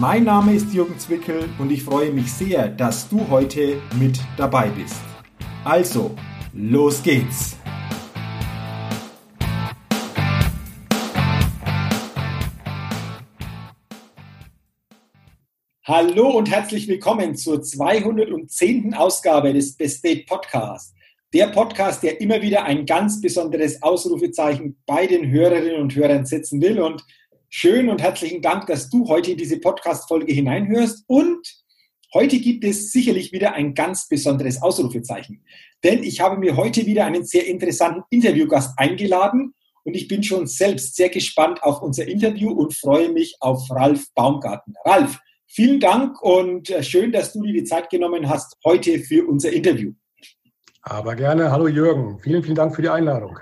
Mein Name ist Jürgen Zwickel und ich freue mich sehr, dass du heute mit dabei bist. Also, los geht's! Hallo und herzlich willkommen zur 210. Ausgabe des Best Date Podcasts. Der Podcast, der immer wieder ein ganz besonderes Ausrufezeichen bei den Hörerinnen und Hörern setzen will und Schön und herzlichen Dank, dass du heute in diese Podcast-Folge hineinhörst. Und heute gibt es sicherlich wieder ein ganz besonderes Ausrufezeichen. Denn ich habe mir heute wieder einen sehr interessanten Interviewgast eingeladen und ich bin schon selbst sehr gespannt auf unser Interview und freue mich auf Ralf Baumgarten. Ralf, vielen Dank und äh, schön, dass du dir die Zeit genommen hast heute für unser Interview. Aber gerne. Hallo Jürgen. Vielen, vielen Dank für die Einladung.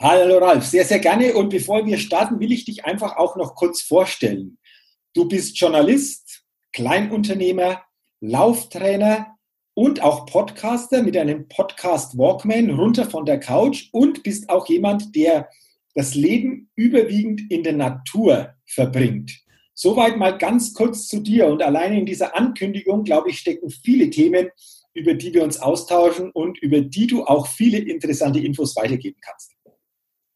Hallo Ralf, sehr, sehr gerne. Und bevor wir starten, will ich dich einfach auch noch kurz vorstellen. Du bist Journalist, Kleinunternehmer, Lauftrainer und auch Podcaster mit einem Podcast Walkman runter von der Couch und bist auch jemand, der das Leben überwiegend in der Natur verbringt. Soweit mal ganz kurz zu dir. Und alleine in dieser Ankündigung, glaube ich, stecken viele Themen, über die wir uns austauschen und über die du auch viele interessante Infos weitergeben kannst.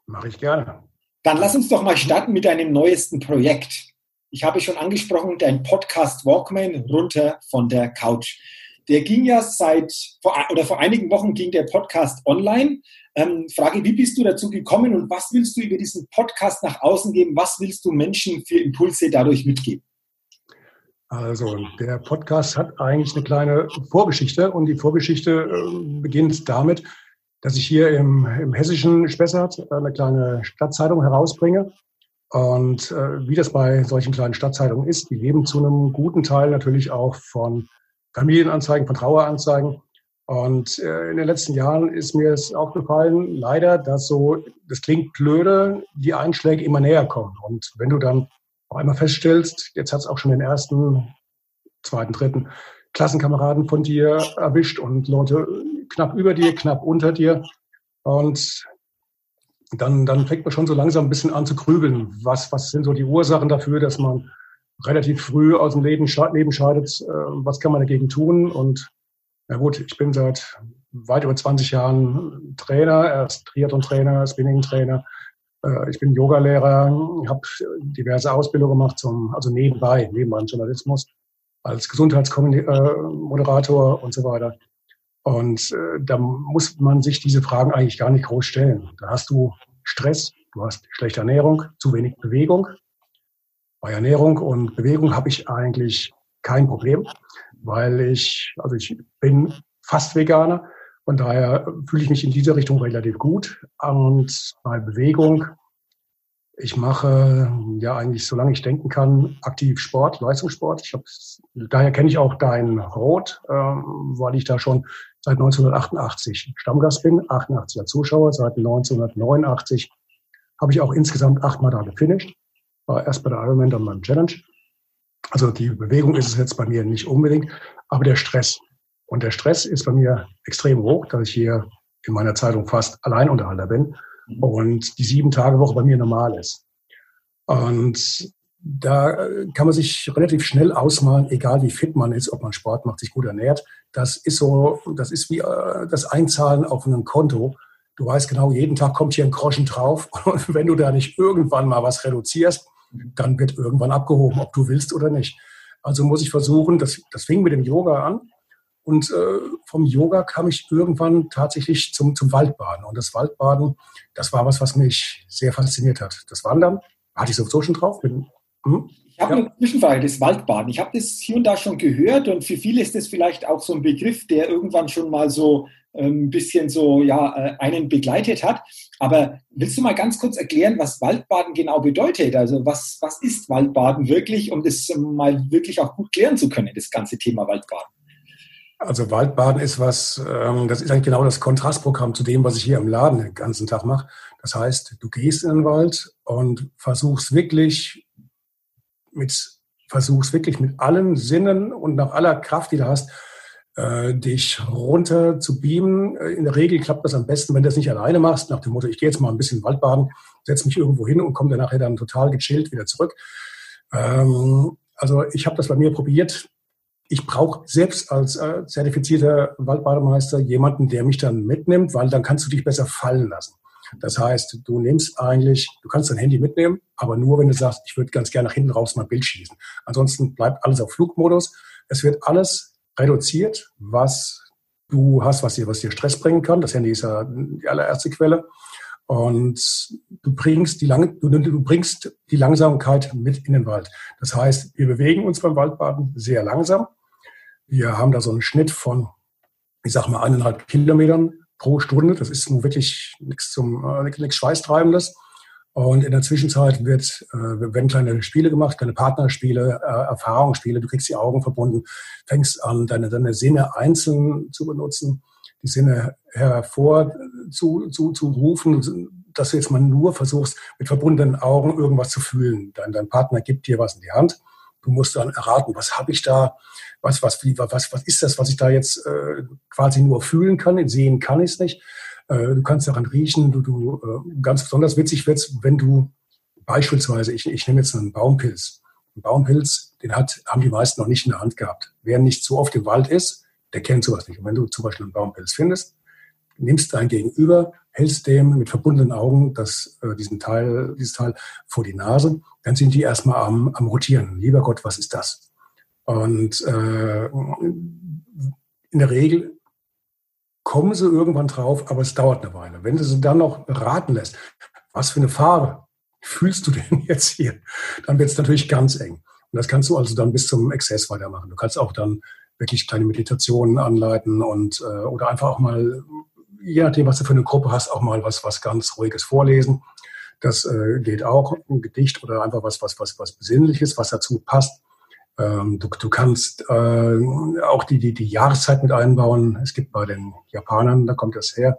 Mache ich gerne. Dann lass uns doch mal starten mit deinem neuesten Projekt. Ich habe schon angesprochen, dein Podcast Walkman runter von der Couch. Der ging ja seit vor, oder vor einigen Wochen ging der Podcast online. Ähm, Frage, wie bist du dazu gekommen und was willst du über diesen Podcast nach außen geben? Was willst du Menschen für Impulse dadurch mitgeben? Also der Podcast hat eigentlich eine kleine Vorgeschichte und die Vorgeschichte äh, beginnt damit, dass ich hier im, im hessischen Spessart eine kleine Stadtzeitung herausbringe. Und äh, wie das bei solchen kleinen Stadtzeitungen ist, die leben zu einem guten Teil natürlich auch von Familienanzeigen, von Traueranzeigen. Und äh, in den letzten Jahren ist mir es aufgefallen, leider, dass so, das klingt blöde, die Einschläge immer näher kommen. Und wenn du dann auf einmal feststellst, jetzt hat es auch schon den ersten, zweiten, dritten Klassenkameraden von dir erwischt und Leute knapp über dir, knapp unter dir. Und dann, dann fängt man schon so langsam ein bisschen an zu grübeln. Was, was sind so die Ursachen dafür, dass man relativ früh aus dem Leben, Leben scheidet? Äh, was kann man dagegen tun? Und na gut, ich bin seit weit über 20 Jahren Trainer, erst Triathlon-Trainer, Spinning-Trainer. Äh, ich bin Yogalehrer, habe diverse Ausbildungen gemacht, zum, also nebenbei, neben meinem Journalismus, als Gesundheitsmoderator und so weiter. Und äh, da muss man sich diese Fragen eigentlich gar nicht groß stellen. Da hast du Stress, du hast schlechte Ernährung, zu wenig Bewegung. Bei Ernährung und Bewegung habe ich eigentlich kein Problem, weil ich, also ich bin fast Veganer und daher fühle ich mich in dieser Richtung relativ gut. Und bei Bewegung ich mache ja eigentlich, solange ich denken kann, aktiv Sport, Leistungssport. Ich hab, daher kenne ich auch dein Rot, ähm, weil ich da schon seit 1988 Stammgast bin, 88er Zuschauer, seit 1989 habe ich auch insgesamt achtmal da gefinisht. War erst bei der Ironman, dann beim Challenge. Also die Bewegung ist es jetzt bei mir nicht unbedingt, aber der Stress. Und der Stress ist bei mir extrem hoch, dass ich hier in meiner Zeitung fast Alleinunterhalter bin und die sieben Tage Woche bei mir normal ist. Und da kann man sich relativ schnell ausmalen, egal wie fit man ist, ob man Sport macht, sich gut ernährt. Das ist so, das ist wie äh, das Einzahlen auf einem Konto. Du weißt genau, jeden Tag kommt hier ein Groschen drauf. Und wenn du da nicht irgendwann mal was reduzierst, dann wird irgendwann abgehoben, ob du willst oder nicht. Also muss ich versuchen, das, das fing mit dem Yoga an. Und äh, vom Yoga kam ich irgendwann tatsächlich zum, zum Waldbaden. Und das Waldbaden, das war was, was mich sehr fasziniert hat. Das Wandern hatte ich sowieso schon drauf. Bin, hm? Ich habe ja. eine Zwischenfrage, das Waldbaden. Ich habe das hier und da schon gehört und für viele ist das vielleicht auch so ein Begriff, der irgendwann schon mal so ähm, ein bisschen so ja, äh, einen begleitet hat. Aber willst du mal ganz kurz erklären, was Waldbaden genau bedeutet? Also was, was ist Waldbaden wirklich, um das mal wirklich auch gut klären zu können, das ganze Thema Waldbaden? Also Waldbaden ist was, ähm, das ist eigentlich genau das Kontrastprogramm zu dem, was ich hier im Laden den ganzen Tag mache. Das heißt, du gehst in den Wald und versuchst wirklich mit, versuchst wirklich mit allen Sinnen und nach aller Kraft, die du hast, äh, dich runter zu beamen. Äh, in der Regel klappt das am besten, wenn du das nicht alleine machst, nach dem Motto, ich gehe jetzt mal ein bisschen Waldbaden, setze mich irgendwo hin und komme dann nachher dann total gechillt wieder zurück. Ähm, also ich habe das bei mir probiert ich brauche selbst als äh, zertifizierter Waldbademeister jemanden, der mich dann mitnimmt, weil dann kannst du dich besser fallen lassen. Das heißt, du nimmst eigentlich, du kannst dein Handy mitnehmen, aber nur, wenn du sagst, ich würde ganz gerne nach hinten raus mal ein Bild schießen. Ansonsten bleibt alles auf Flugmodus. Es wird alles reduziert, was du hast, was dir, was dir Stress bringen kann. Das Handy ist ja die allererste Quelle. Und du bringst die, Lang du, du bringst die Langsamkeit mit in den Wald. Das heißt, wir bewegen uns beim Waldbaden sehr langsam. Wir haben da so einen Schnitt von, ich sag mal, eineinhalb Kilometern pro Stunde. Das ist nun wirklich nichts zum äh, nichts Schweißtreibendes. Und in der Zwischenzeit wird, äh, werden kleine Spiele gemacht, kleine Partnerspiele, äh, Erfahrungsspiele. Du kriegst die Augen verbunden, fängst an, deine, deine Sinne einzeln zu benutzen, die Sinne hervor zu, zu, zu rufen, dass du jetzt mal nur versuchst, mit verbundenen Augen irgendwas zu fühlen. Dein, dein Partner gibt dir was in die Hand. Du musst dann erraten, was habe ich da, was, was, wie, was, was ist das, was ich da jetzt äh, quasi nur fühlen kann, sehen kann ich es nicht. Äh, du kannst daran riechen, du, du äh, ganz besonders witzig wird's, wenn du beispielsweise, ich, ich nehme jetzt einen Baumpilz. Ein Baumpilz, den hat, haben die meisten noch nicht in der Hand gehabt. Wer nicht so oft im Wald ist, der kennt sowas nicht. Und wenn du zum Beispiel einen Baumpilz findest, nimmst dein Gegenüber, hältst dem mit verbundenen Augen das, äh, diesen Teil, dieses Teil vor die Nase, dann sind die erstmal am, am rotieren. Lieber Gott, was ist das? Und äh, in der Regel kommen sie irgendwann drauf, aber es dauert eine Weile. Wenn du sie dann noch raten lässt, was für eine Farbe fühlst du denn jetzt hier, dann wird es natürlich ganz eng. Und das kannst du also dann bis zum Exzess weitermachen. Du kannst auch dann wirklich kleine Meditationen anleiten und äh, oder einfach auch mal, je nachdem, was du für eine Gruppe hast, auch mal was, was ganz Ruhiges vorlesen. Das äh, geht auch, ein Gedicht oder einfach was, was, was, was Besinnliches, was dazu passt. Ähm, du, du kannst äh, auch die, die, die Jahreszeit mit einbauen. Es gibt bei den Japanern, da kommt das her,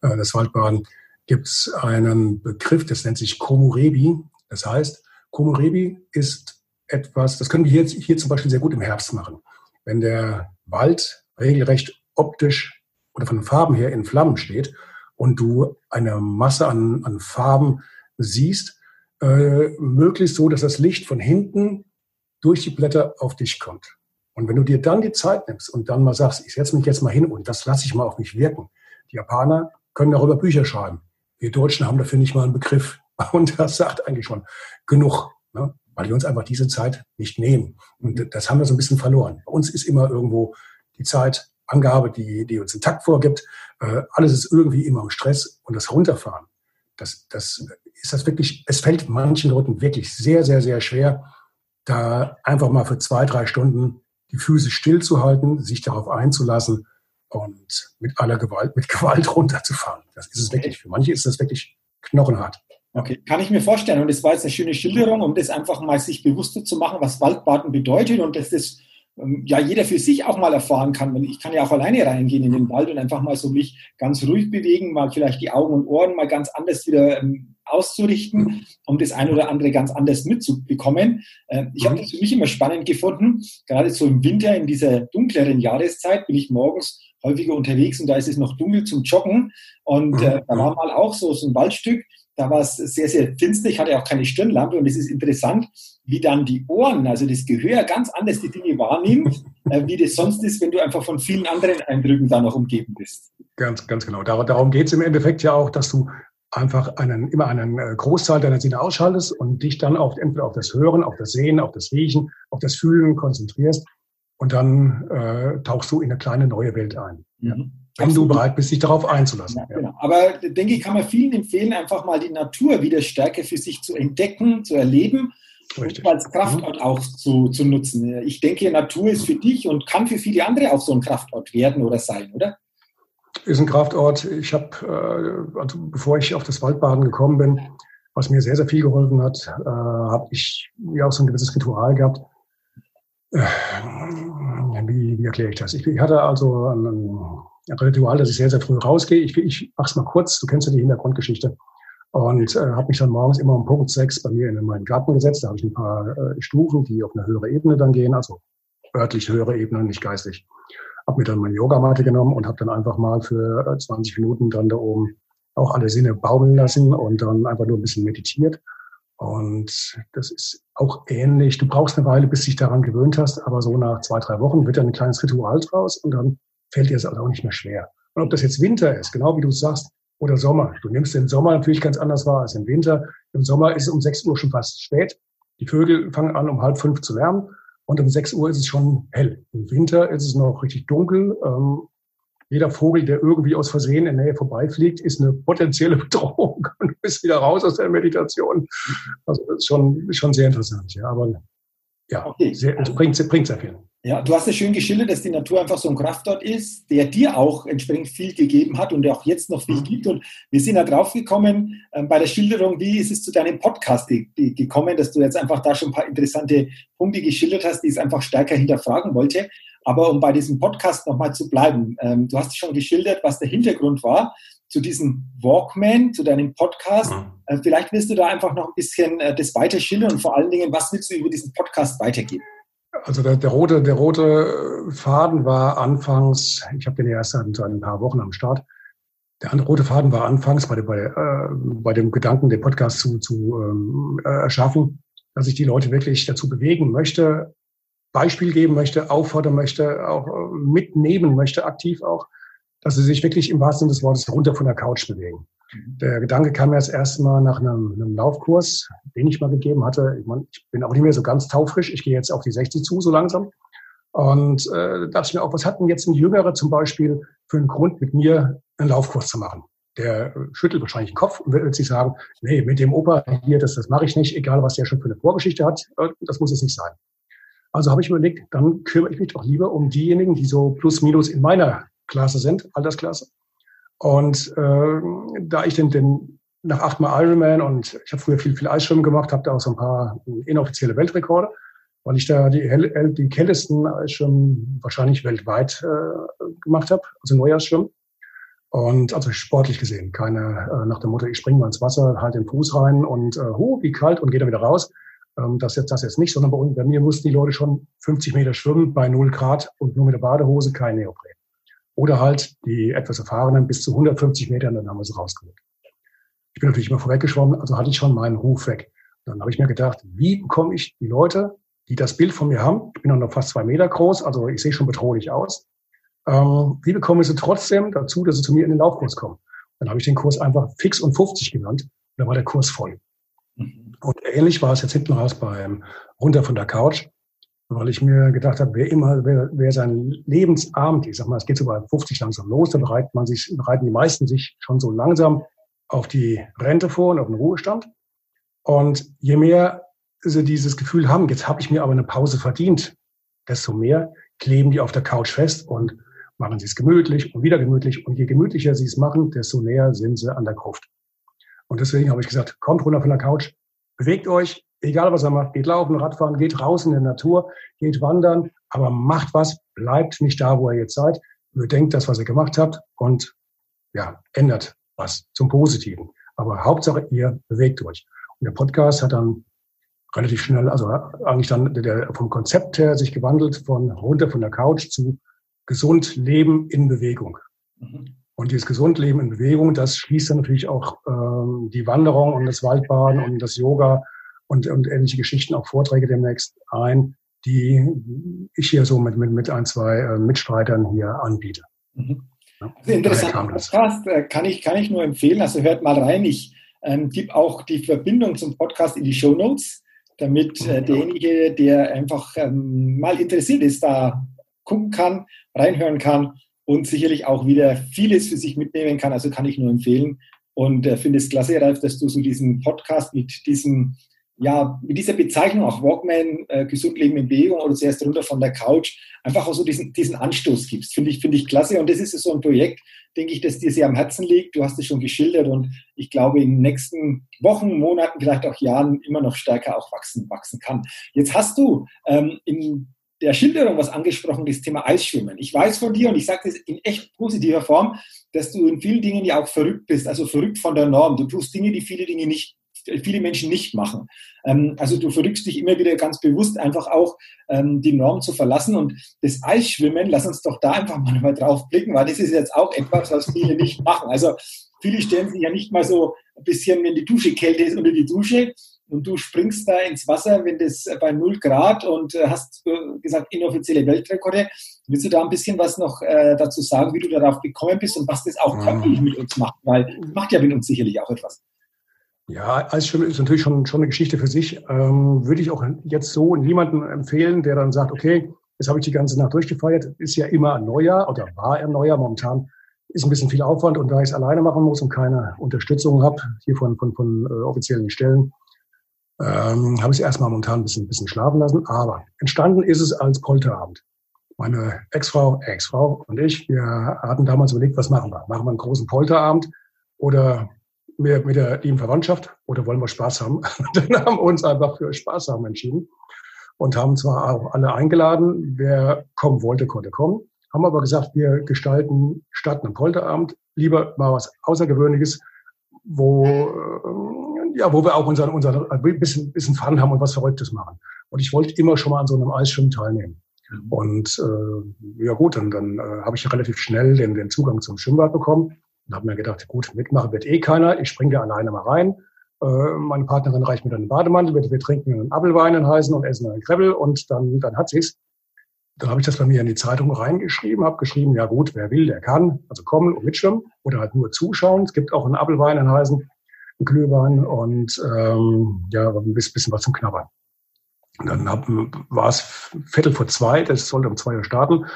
äh, das Waldbaden, gibt es einen Begriff, das nennt sich Komurebi. Das heißt, Komurebi ist etwas, das können wir hier, hier zum Beispiel sehr gut im Herbst machen. Wenn der Wald regelrecht optisch oder von den Farben her in Flammen steht und du eine Masse an, an Farben siehst, äh, möglichst so, dass das Licht von hinten durch die Blätter auf dich kommt. Und wenn du dir dann die Zeit nimmst und dann mal sagst, ich setze mich jetzt mal hin und das lasse ich mal auf mich wirken. Die Japaner können darüber Bücher schreiben. Wir Deutschen haben dafür nicht mal einen Begriff. Und das sagt eigentlich schon genug, ne? weil wir uns einfach diese Zeit nicht nehmen. Und das haben wir so ein bisschen verloren. Bei uns ist immer irgendwo die Zeitangabe, die, die uns den Takt vorgibt. Äh, alles ist irgendwie immer im Stress und das Runterfahren. Das, das ist das wirklich, es fällt manchen Leuten wirklich sehr, sehr, sehr schwer, da einfach mal für zwei, drei Stunden die Füße stillzuhalten, sich darauf einzulassen und mit aller Gewalt, mit Gewalt runterzufahren. Das ist es wirklich. Für manche ist das wirklich knochenhart. Okay, kann ich mir vorstellen. Und das war jetzt eine schöne Schilderung, um das einfach mal sich bewusster zu machen, was Waldbaden bedeutet und dass das ja jeder für sich auch mal erfahren kann. Ich kann ja auch alleine reingehen in den Wald und einfach mal so mich ganz ruhig bewegen, mal vielleicht die Augen und Ohren mal ganz anders wieder ähm, auszurichten, um das eine oder andere ganz anders mitzubekommen. Äh, ich habe mhm. das für mich immer spannend gefunden. Gerade so im Winter, in dieser dunkleren Jahreszeit, bin ich morgens häufiger unterwegs und da ist es noch dunkel zum Joggen. Und äh, da war mal auch so, so ein Waldstück, da war es sehr, sehr finster. Ich hatte auch keine Stirnlampe und es ist interessant, wie dann die Ohren, also das Gehör, ganz anders die Dinge wahrnimmt, äh, wie das sonst ist, wenn du einfach von vielen anderen Eindrücken da noch umgeben bist. Ganz, ganz genau. Darum geht es im Endeffekt ja auch, dass du einfach einen, immer einen äh, Großteil deiner Sinne ausschaltest und dich dann auf, entweder auf das Hören, auf das Sehen, auf das Riechen, auf das Fühlen konzentrierst und dann äh, tauchst du in eine kleine neue Welt ein. Mhm. Wenn du bereit bist, dich darauf einzulassen. Ja, genau. Aber denke ich, kann man vielen empfehlen, einfach mal die Natur wieder stärker für sich zu entdecken, zu erleben Richtig. und als Kraftort mhm. auch zu, zu nutzen. Ich denke, Natur ist für dich und kann für viele andere auch so ein Kraftort werden oder sein, oder? ist ein Kraftort. Ich habe, äh, also bevor ich auf das Waldbaden gekommen bin, was mir sehr, sehr viel geholfen hat, äh, habe ich ja auch so ein gewisses Ritual gehabt. wie, wie erkläre ich das? Ich, ich hatte also ein, ein, Ritual, dass ich sehr, sehr früh rausgehe. Ich, ich mache es mal kurz, du kennst ja die Hintergrundgeschichte. Und äh, habe mich dann morgens immer um Punkt sechs bei mir in meinen Garten gesetzt. Da habe ich ein paar äh, Stufen, die auf eine höhere Ebene dann gehen, also örtlich höhere Ebene, nicht geistig. Habe mir dann meine Yogamatte genommen und habe dann einfach mal für 20 äh, Minuten dann da oben auch alle Sinne baumeln lassen und dann einfach nur ein bisschen meditiert. Und das ist auch ähnlich. Du brauchst eine Weile, bis dich daran gewöhnt hast, aber so nach zwei, drei Wochen wird dann ein kleines Ritual draus und dann fällt dir das auch nicht mehr schwer. Und ob das jetzt Winter ist, genau wie du sagst, oder Sommer. Du nimmst den Sommer natürlich ganz anders wahr als im Winter. Im Sommer ist es um 6 Uhr schon fast spät. Die Vögel fangen an, um halb fünf zu lärmen. Und um 6 Uhr ist es schon hell. Im Winter ist es noch richtig dunkel. Ähm, jeder Vogel, der irgendwie aus Versehen in der Nähe vorbeifliegt, ist eine potenzielle Bedrohung und du bist wieder raus aus der Meditation. Also das ist schon, schon sehr interessant. Ja, aber ja, okay. sehr, es bringt, bringt sehr viel. Ja, du hast es schön geschildert, dass die Natur einfach so ein Kraftort ist, der dir auch entsprechend viel gegeben hat und der auch jetzt noch viel mhm. gibt. Und wir sind da drauf gekommen äh, bei der Schilderung, wie ist es zu deinem Podcast gekommen, dass du jetzt einfach da schon ein paar interessante Punkte geschildert hast, die es einfach stärker hinterfragen wollte. Aber um bei diesem Podcast nochmal zu bleiben, ähm, du hast schon geschildert, was der Hintergrund war zu diesem Walkman, zu deinem Podcast. Mhm. Äh, vielleicht willst du da einfach noch ein bisschen äh, das weiter schildern und vor allen Dingen, was willst du über diesen Podcast weitergeben? Also der, der, rote, der rote Faden war anfangs, ich habe den ja erst seit ein paar Wochen am Start, der rote Faden war anfangs bei, bei, äh, bei dem Gedanken, den Podcast zu, zu ähm, äh, erschaffen, dass ich die Leute wirklich dazu bewegen möchte, Beispiel geben möchte, auffordern möchte, auch äh, mitnehmen möchte, aktiv auch, dass sie sich wirklich im wahrsten Sinne des Wortes runter von der Couch bewegen. Der Gedanke kam erst erstmal nach einem, einem, Laufkurs, den ich mal gegeben hatte. Ich, mein, ich, bin auch nicht mehr so ganz taufrisch. Ich gehe jetzt auf die 60 zu, so langsam. Und äh, dachte ich mir auch, was hat denn jetzt ein Jüngerer zum Beispiel für einen Grund, mit mir einen Laufkurs zu machen? Der schüttelt wahrscheinlich den Kopf und wird sich sagen, nee, mit dem Opa hier, das, das mache ich nicht, egal was der schon für eine Vorgeschichte hat, äh, das muss es nicht sein. Also habe ich überlegt, dann kümmere ich mich doch lieber um diejenigen, die so plus minus in meiner Klasse sind, Altersklasse. Und äh, da ich den, den nach achtmal Ironman und ich habe früher viel, viel Eisschwimmen gemacht, habe da auch so ein paar inoffizielle Weltrekorde, weil ich da die, die kältesten Eisschwimmen wahrscheinlich weltweit äh, gemacht habe, also Neujahrsschwimmen. Und also sportlich gesehen, keine äh, nach dem Motto, ich springe mal ins Wasser, halt den Fuß rein und äh, hu, wie kalt und gehe dann wieder raus. Ähm, das jetzt das jetzt nicht, sondern bei, bei mir mussten die Leute schon 50 Meter schwimmen bei 0 Grad und nur mit der Badehose, kein Neopren. Oder halt die etwas erfahrenen bis zu 150 Metern, dann haben wir sie rausgeholt. Ich bin natürlich immer vorweggeschwommen, also hatte ich schon meinen Ruf weg. Dann habe ich mir gedacht, wie bekomme ich die Leute, die das Bild von mir haben, ich bin noch fast zwei Meter groß, also ich sehe schon bedrohlich aus, ähm, wie bekomme ich sie trotzdem dazu, dass sie zu mir in den Laufkurs kommen? Dann habe ich den Kurs einfach fix und 50 genannt und dann war der Kurs voll. Und ähnlich war es jetzt hinten raus beim Runter von der Couch weil ich mir gedacht habe, wer immer, wer, wer sein Lebensabend, ich sag mal, es geht so bei 50 langsam los, dann bereitet man sich, bereiten die meisten sich schon so langsam auf die Rente vor und auf den Ruhestand. Und je mehr sie dieses Gefühl haben, jetzt habe ich mir aber eine Pause verdient, desto mehr kleben die auf der Couch fest und machen sie es gemütlich und wieder gemütlich. Und je gemütlicher sie es machen, desto näher sind sie an der Gruft. Und deswegen habe ich gesagt, kommt runter von der Couch, bewegt euch, egal was er macht, geht laufen, Radfahren, geht raus in der Natur, geht wandern, aber macht was, bleibt nicht da, wo ihr jetzt seid, überdenkt das, was ihr gemacht habt und ja, ändert was zum Positiven. Aber Hauptsache, ihr bewegt euch. Und der Podcast hat dann relativ schnell, also eigentlich dann der, vom Konzept her sich gewandelt von runter von der Couch zu gesund Leben in Bewegung. Mhm. Und dieses gesund Leben in Bewegung, das schließt dann natürlich auch ähm, die Wanderung und das Waldbaden und das Yoga und, und ähnliche Geschichten, auch Vorträge demnächst ein, die ich hier so mit, mit, mit ein, zwei äh, Mitstreitern hier anbiete. Mhm. Also interessanter Podcast, äh, kann ich, kann ich nur empfehlen. Also hört mal rein. Ich ähm, gebe auch die Verbindung zum Podcast in die Show Notes, damit äh, mhm. derjenige, der einfach ähm, mal interessiert ist, da gucken kann, reinhören kann und sicherlich auch wieder vieles für sich mitnehmen kann. Also kann ich nur empfehlen. Und äh, finde es klasse, Ralf, dass du so diesen Podcast mit diesem ja, mit dieser Bezeichnung auch Walkman, äh, gesund leben in Bewegung oder zuerst runter von der Couch, einfach auch so diesen, diesen Anstoß gibst. Finde ich, finde ich klasse. Und das ist so ein Projekt, denke ich, das dir sehr am Herzen liegt. Du hast es schon geschildert und ich glaube, in den nächsten Wochen, Monaten, vielleicht auch Jahren immer noch stärker auch wachsen, wachsen kann. Jetzt hast du ähm, in der Schilderung was angesprochen, das Thema Eisschwimmen. Ich weiß von dir und ich sage das in echt positiver Form, dass du in vielen Dingen ja auch verrückt bist, also verrückt von der Norm. Du tust Dinge, die viele Dinge nicht viele Menschen nicht machen. Ähm, also du verrückst dich immer wieder ganz bewusst einfach auch ähm, die Norm zu verlassen und das Eisschwimmen, lass uns doch da einfach mal drauf blicken, weil das ist jetzt auch etwas, was viele nicht machen. Also viele stellen sich ja nicht mal so ein bisschen, wenn die Dusche kälter ist, unter die Dusche, und du springst da ins Wasser, wenn das bei 0 Grad und äh, hast äh, gesagt inoffizielle Weltrekorde. Willst du da ein bisschen was noch äh, dazu sagen, wie du darauf gekommen bist und was das auch körperlich mit uns macht? Weil macht ja mit uns sicherlich auch etwas. Ja, Eisschwimmen ist natürlich schon, schon eine Geschichte für sich. Ähm, würde ich auch jetzt so niemandem empfehlen, der dann sagt, okay, jetzt habe ich die ganze Nacht durchgefeiert. Ist ja immer ein Neujahr oder war ein Neujahr. Momentan ist ein bisschen viel Aufwand und da ich es alleine machen muss und keine Unterstützung habe, hier von, von, von äh, offiziellen Stellen, ähm, habe ich es erstmal momentan ein bisschen, ein bisschen schlafen lassen. Aber entstanden ist es als Polterabend. Meine Ex-Frau, Ex-Frau und ich, wir hatten damals überlegt, was machen wir? Machen wir einen großen Polterabend oder mit, mit der lieben Verwandtschaft oder wollen wir Spaß haben? Dann haben wir uns einfach für Spaß haben entschieden und haben zwar auch alle eingeladen, wer kommen wollte, konnte kommen, haben aber gesagt, wir gestalten statt einem Polterabend lieber mal was Außergewöhnliches, wo äh, ja, wo wir auch unseren, unseren ein bisschen, bisschen Fun haben und was Verrücktes machen. Und ich wollte immer schon mal an so einem Eisschwimmen teilnehmen. Mhm. Und äh, ja gut, dann, dann äh, habe ich relativ schnell den, den Zugang zum Schwimmbad bekommen und habe mir gedacht, gut, mitmachen wird eh keiner, ich springe da alleine mal rein. Äh, meine Partnerin reicht mir dann einen Bademantel, wir, wir trinken einen Apfelwein, einen heißen und essen einen Krebbel und dann, dann hat sie's. Dann habe ich das bei mir in die Zeitung reingeschrieben, habe geschrieben, ja gut, wer will, der kann, also kommen und mitschwimmen oder halt nur zuschauen. Es gibt auch einen Apfelwein, einen heißen Glühwein und ähm, ja, ein bisschen was zum Knabbern. Dann war es Viertel vor zwei, das sollte um zwei Uhr starten.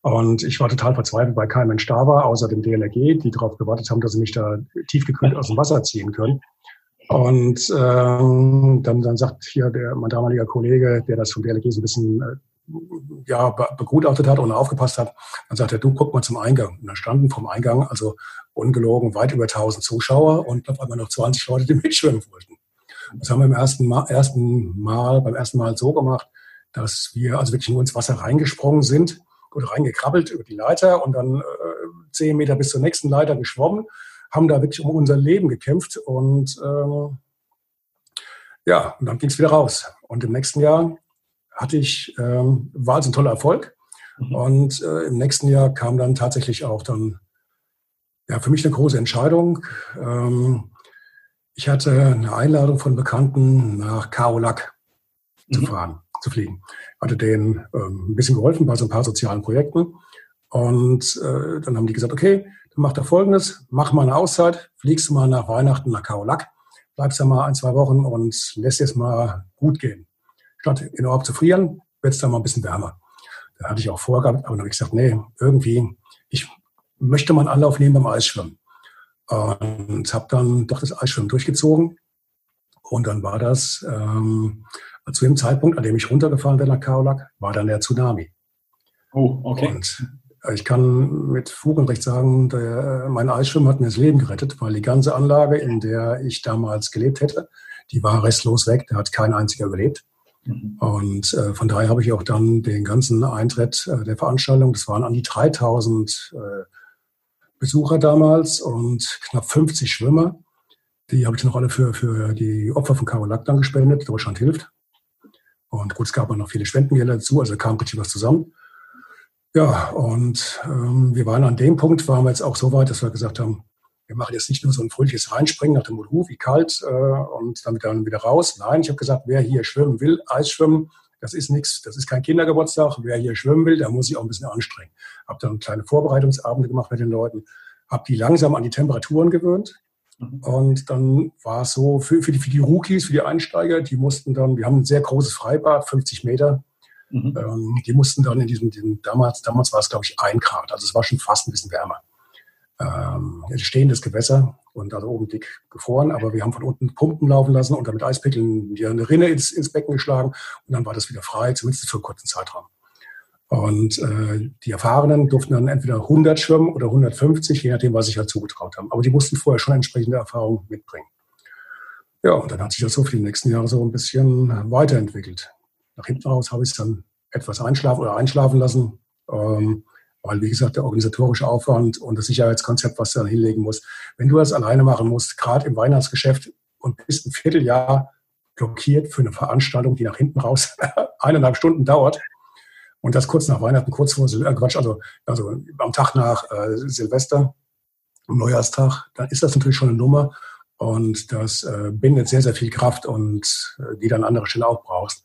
Und ich war total verzweifelt, weil kein Mensch da war, außer dem DLRG, die darauf gewartet haben, dass sie mich da tiefgekühlt aus dem Wasser ziehen können. Und ähm, dann, dann sagt hier der, mein damaliger Kollege, der das vom DLRG so ein bisschen äh, ja, begutachtet hat und aufgepasst hat, dann sagt er, du guck mal zum Eingang. Und da standen vom Eingang, also ungelogen, weit über 1000 Zuschauer und auf einmal noch 20 Leute, die mitschwimmen wollten. Das haben wir im ersten Mal, ersten Mal, beim ersten Mal so gemacht, dass wir also wirklich nur ins Wasser reingesprungen sind oder reingekrabbelt über die Leiter und dann äh, zehn Meter bis zur nächsten Leiter geschwommen, haben da wirklich um unser Leben gekämpft und ähm, ja, und dann ging es wieder raus. Und im nächsten Jahr hatte ich, ähm, war also ein toller Erfolg. Mhm. Und äh, im nächsten Jahr kam dann tatsächlich auch dann, ja, für mich eine große Entscheidung. Ähm, ich hatte eine Einladung von Bekannten nach Kaolack mhm. zu fahren, zu fliegen. Hatte denen ähm, ein bisschen geholfen bei so ein paar sozialen Projekten. Und äh, dann haben die gesagt, okay, dann mach da Folgendes, mach mal eine Auszeit, fliegst mal nach Weihnachten nach Kaolack, bleibst da mal ein, zwei Wochen und lässt es mal gut gehen statt enorm zu frieren, wird es dann mal ein bisschen wärmer. Da hatte ich auch vorgehabt, aber dann habe ich gesagt, nee, irgendwie, ich möchte mal einen Anlauf nehmen beim Eisschwimmen. Und habe dann doch das Eisschwimmen durchgezogen. Und dann war das, ähm, zu dem Zeitpunkt, an dem ich runtergefahren bin nach Kaolack, war dann der Tsunami. Oh, okay. Und ich kann mit Fug und Recht sagen, der, mein Eisschwimmen hat mir das Leben gerettet, weil die ganze Anlage, in der ich damals gelebt hätte, die war restlos weg, da hat kein einziger überlebt. Mhm. Und äh, von daher habe ich auch dann den ganzen Eintritt äh, der Veranstaltung, das waren an die 3000 äh, Besucher damals und knapp 50 Schwimmer. Die habe ich noch alle für, für die Opfer von Karolak dann gespendet. Deutschland hilft. Und gut, es gab auch noch viele Spendengelder dazu, also kam richtig was zusammen. Ja, und ähm, wir waren an dem Punkt, waren wir jetzt auch so weit, dass wir gesagt haben, wir machen jetzt nicht nur so ein fröhliches Reinspringen nach dem Motto, wie kalt äh, und damit dann wieder raus. Nein, ich habe gesagt, wer hier schwimmen will, Eisschwimmen, das ist nichts, das ist kein Kindergeburtstag. Wer hier schwimmen will, der muss sich auch ein bisschen anstrengen. Habe dann kleine Vorbereitungsabende gemacht mit den Leuten, habe die langsam an die Temperaturen gewöhnt. Mhm. Und dann war es so, für, für, die, für die Rookies, für die Einsteiger, die mussten dann, wir haben ein sehr großes Freibad, 50 Meter, mhm. ähm, die mussten dann in diesem, diesem damals, damals war es glaube ich ein Grad, also es war schon fast ein bisschen wärmer ähm, stehendes Gewässer und da oben dick gefroren, aber wir haben von unten Pumpen laufen lassen und damit Eispickeln eine Rinne ins, ins Becken geschlagen und dann war das wieder frei, zumindest für einen kurzen Zeitraum. Und äh, die Erfahrenen durften dann entweder 100 schwimmen oder 150, je nachdem, was sich halt zugetraut haben. Aber die mussten vorher schon entsprechende Erfahrungen mitbringen. Ja, und dann hat sich das so für die nächsten Jahre so ein bisschen weiterentwickelt. Nach hinten raus habe ich es dann etwas einschlafen oder einschlafen lassen. Ähm, weil, wie gesagt, der organisatorische Aufwand und das Sicherheitskonzept, was du dann hinlegen musst, wenn du das alleine machen musst, gerade im Weihnachtsgeschäft und bist ein Vierteljahr blockiert für eine Veranstaltung, die nach hinten raus eineinhalb Stunden dauert, und das kurz nach Weihnachten, kurz vor Sil äh, Quatsch, also, also am Tag nach äh, Silvester, am Neujahrstag, dann ist das natürlich schon eine Nummer. Und das äh, bindet sehr, sehr viel Kraft und äh, die dann an anderer Stelle auch brauchst.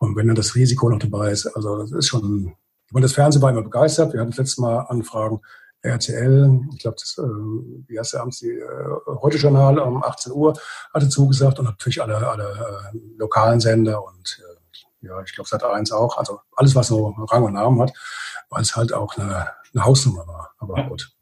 Und wenn dann das Risiko noch dabei ist, also das ist schon, ich meine, das Fernsehen war immer begeistert. Wir hatten das letzte Mal Anfragen, RTL, ich glaube, das, äh, wie heißt der abends, die äh, Heute-Journal um 18 Uhr hatte zugesagt und natürlich alle, alle äh, lokalen Sender und äh, ja, ich glaube, Sat 1 auch. Also alles, was so Rang und Namen hat, weil es halt auch eine, eine Hausnummer war. Aber gut.